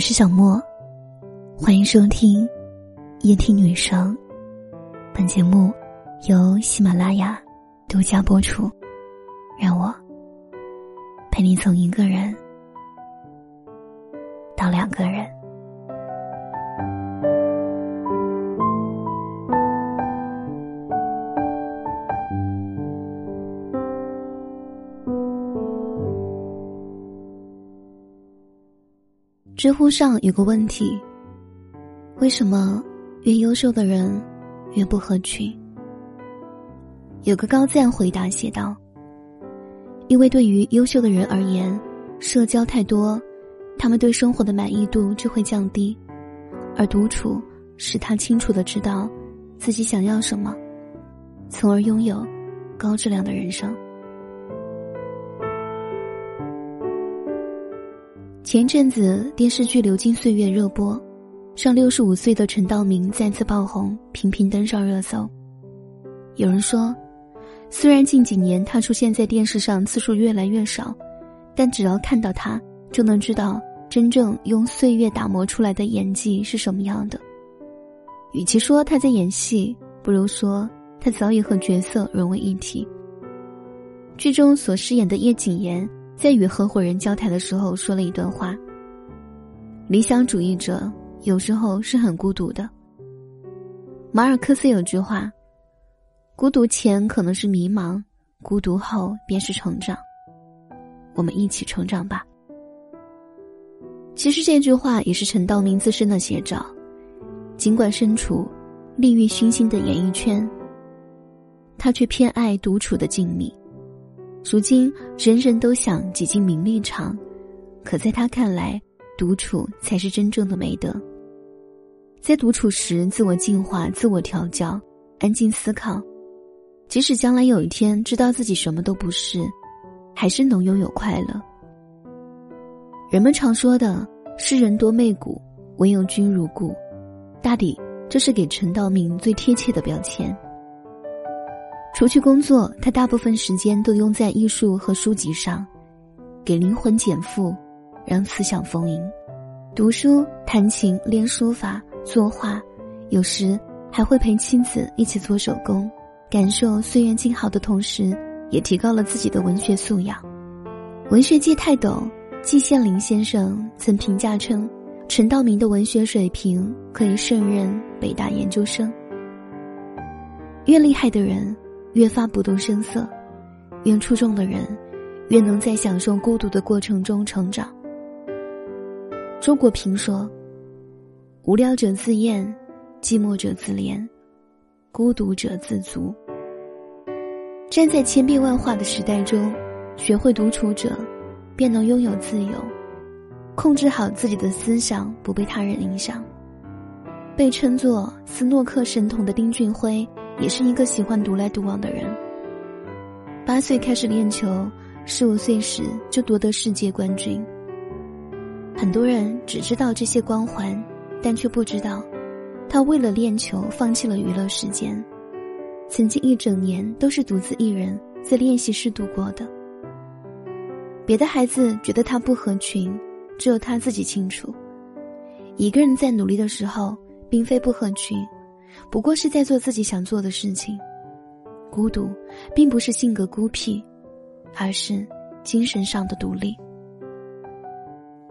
我是小莫，欢迎收听夜听女生。本节目由喜马拉雅独家播出。让我陪你从一个人到两个人。知乎上有个问题：为什么越优秀的人越不合群？有个高赞回答写道：“因为对于优秀的人而言，社交太多，他们对生活的满意度就会降低，而独处使他清楚的知道自己想要什么，从而拥有高质量的人生。”前阵子电视剧《流金岁月》热播，上六十五岁的陈道明再次爆红，频频登上热搜。有人说，虽然近几年他出现在电视上次数越来越少，但只要看到他，就能知道真正用岁月打磨出来的演技是什么样的。与其说他在演戏，不如说他早已和角色融为一体。剧中所饰演的叶谨言。在与合伙人交谈的时候，说了一段话。理想主义者有时候是很孤独的。马尔克斯有句话：“孤独前可能是迷茫，孤独后便是成长。”我们一起成长吧。其实这句话也是陈道明自身的写照。尽管身处利欲熏心的演艺圈，他却偏爱独处的静谧。如今，人人都想挤进名利场，可在他看来，独处才是真正的美德。在独处时，自我净化、自我调教、安静思考，即使将来有一天知道自己什么都不是，还是能拥有快乐。人们常说的“世人多媚骨，唯有君如故”，大抵这是给陈道明最贴切的标签。除去工作，他大部分时间都用在艺术和书籍上，给灵魂减负，让思想丰盈。读书、弹琴、练书法、作画，有时还会陪妻子一起做手工，感受岁月静好的同时，也提高了自己的文学素养。文学界泰斗季羡林先生曾评价称，陈道明的文学水平可以胜任北大研究生。越厉害的人。越发不动声色，越出众的人，越能在享受孤独的过程中成长。周国平说：“无聊者自厌，寂寞者自怜，孤独者自足。”站在千变万化的时代中，学会独处者，便能拥有自由，控制好自己的思想，不被他人影响。被称作斯诺克神童的丁俊晖。也是一个喜欢独来独往的人。八岁开始练球，十五岁时就夺得世界冠军。很多人只知道这些光环，但却不知道，他为了练球放弃了娱乐时间，曾经一整年都是独自一人在练习室度过的。别的孩子觉得他不合群，只有他自己清楚。一个人在努力的时候，并非不合群。不过是在做自己想做的事情，孤独并不是性格孤僻，而是精神上的独立。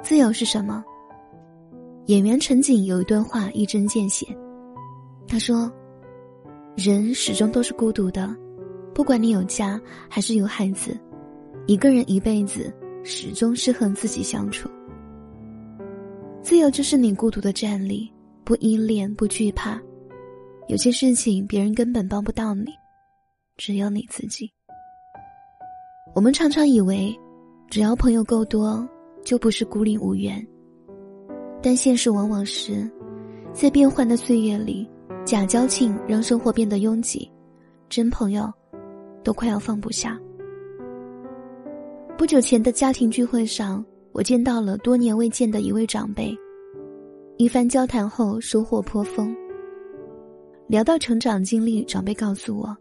自由是什么？演员陈瑾有一段话一针见血，他说：“人始终都是孤独的，不管你有家还是有孩子，一个人一辈子始终是和自己相处。自由就是你孤独的站立，不依恋，不惧怕。”有些事情别人根本帮不到你，只有你自己。我们常常以为，只要朋友够多，就不是孤立无援。但现实往往是，在变幻的岁月里，假交情让生活变得拥挤，真朋友都快要放不下。不久前的家庭聚会上，我见到了多年未见的一位长辈，一番交谈后，收获颇丰。聊到成长经历，长辈告诉我：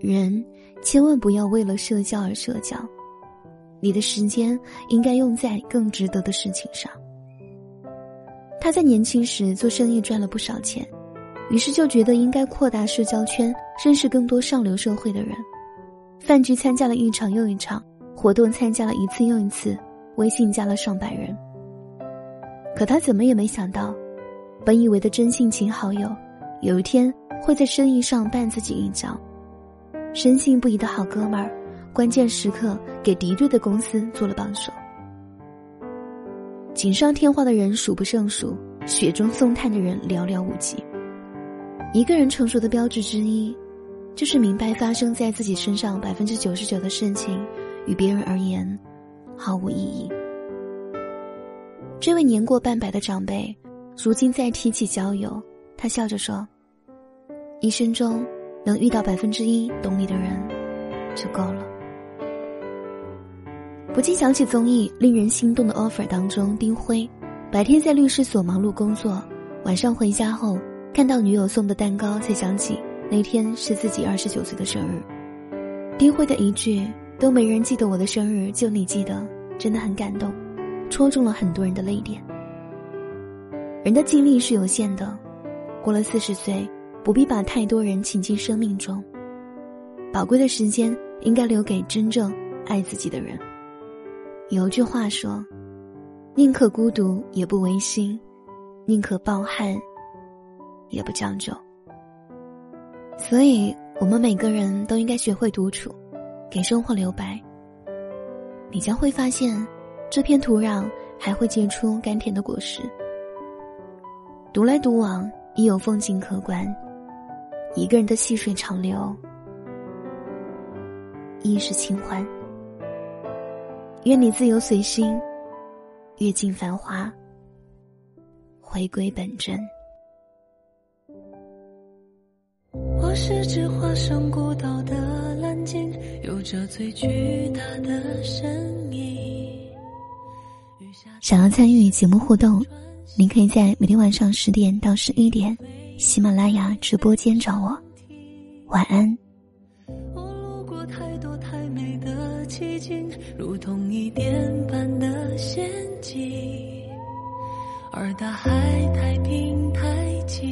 人千万不要为了社交而社交，你的时间应该用在更值得的事情上。他在年轻时做生意赚了不少钱，于是就觉得应该扩大社交圈，认识更多上流社会的人。饭局参加了一场又一场，活动参加了一次又一次，微信加了上百人。可他怎么也没想到，本以为的真性情好友，有一天会在生意上绊自己一脚。深信不疑的好哥们儿，关键时刻给敌对的公司做了帮手。锦上添花的人数不胜数，雪中送炭的人寥寥无几。一个人成熟的标志之一。就是明白发生在自己身上百分之九十九的事情，与别人而言毫无意义。这位年过半百的长辈，如今再提起交友，他笑着说：“一生中能遇到百分之一懂你的人，就够了。”不禁想起综艺令人心动的 offer 当中，丁辉白天在律师所忙碌工作，晚上回家后看到女友送的蛋糕，才想起。那天是自己二十九岁的生日，丁辉的一句“都没人记得我的生日，就你记得”，真的很感动，戳中了很多人的泪点。人的精力是有限的，过了四十岁，不必把太多人请进生命中，宝贵的时间应该留给真正爱自己的人。有句话说：“宁可孤独也不违心，宁可抱憾也不将就。”所以，我们每个人都应该学会独处，给生活留白。你将会发现，这片土壤还会结出甘甜的果实。独来独往，亦有风景可观；一个人的细水长流，亦是清欢。愿你自由随心，阅尽繁华，回归本真。我是只化身孤岛的蓝鲸，有着最巨大的身影。想要参与节目互动，您可以在每天晚上十点到十一点，喜马拉雅直播间找我。晚安。我路过太多太美的奇景，如同一点般的仙境，而大海太平太静。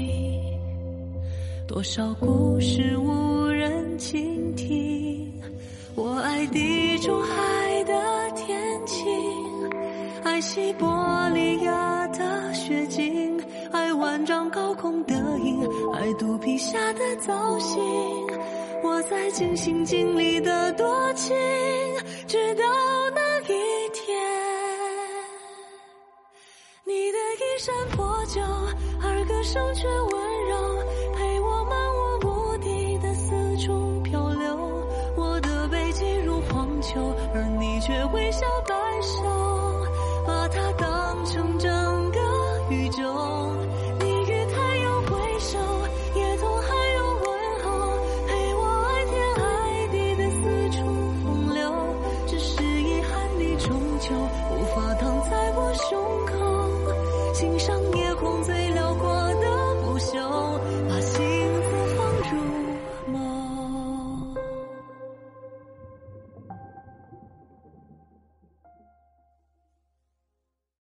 多少故事无人倾听？我爱地中海的天晴，爱西伯利亚的雪景，万丈高空的鹰爱肚皮下的造型我在尽心尽力的多情直到那一天你的衣衫破旧而歌声却温柔陪我漫无目的的四处漂流。我的背脊如荒丘而你却微笑摆首把它当成整个宇宙。胸口欣赏夜空最辽阔的不朽。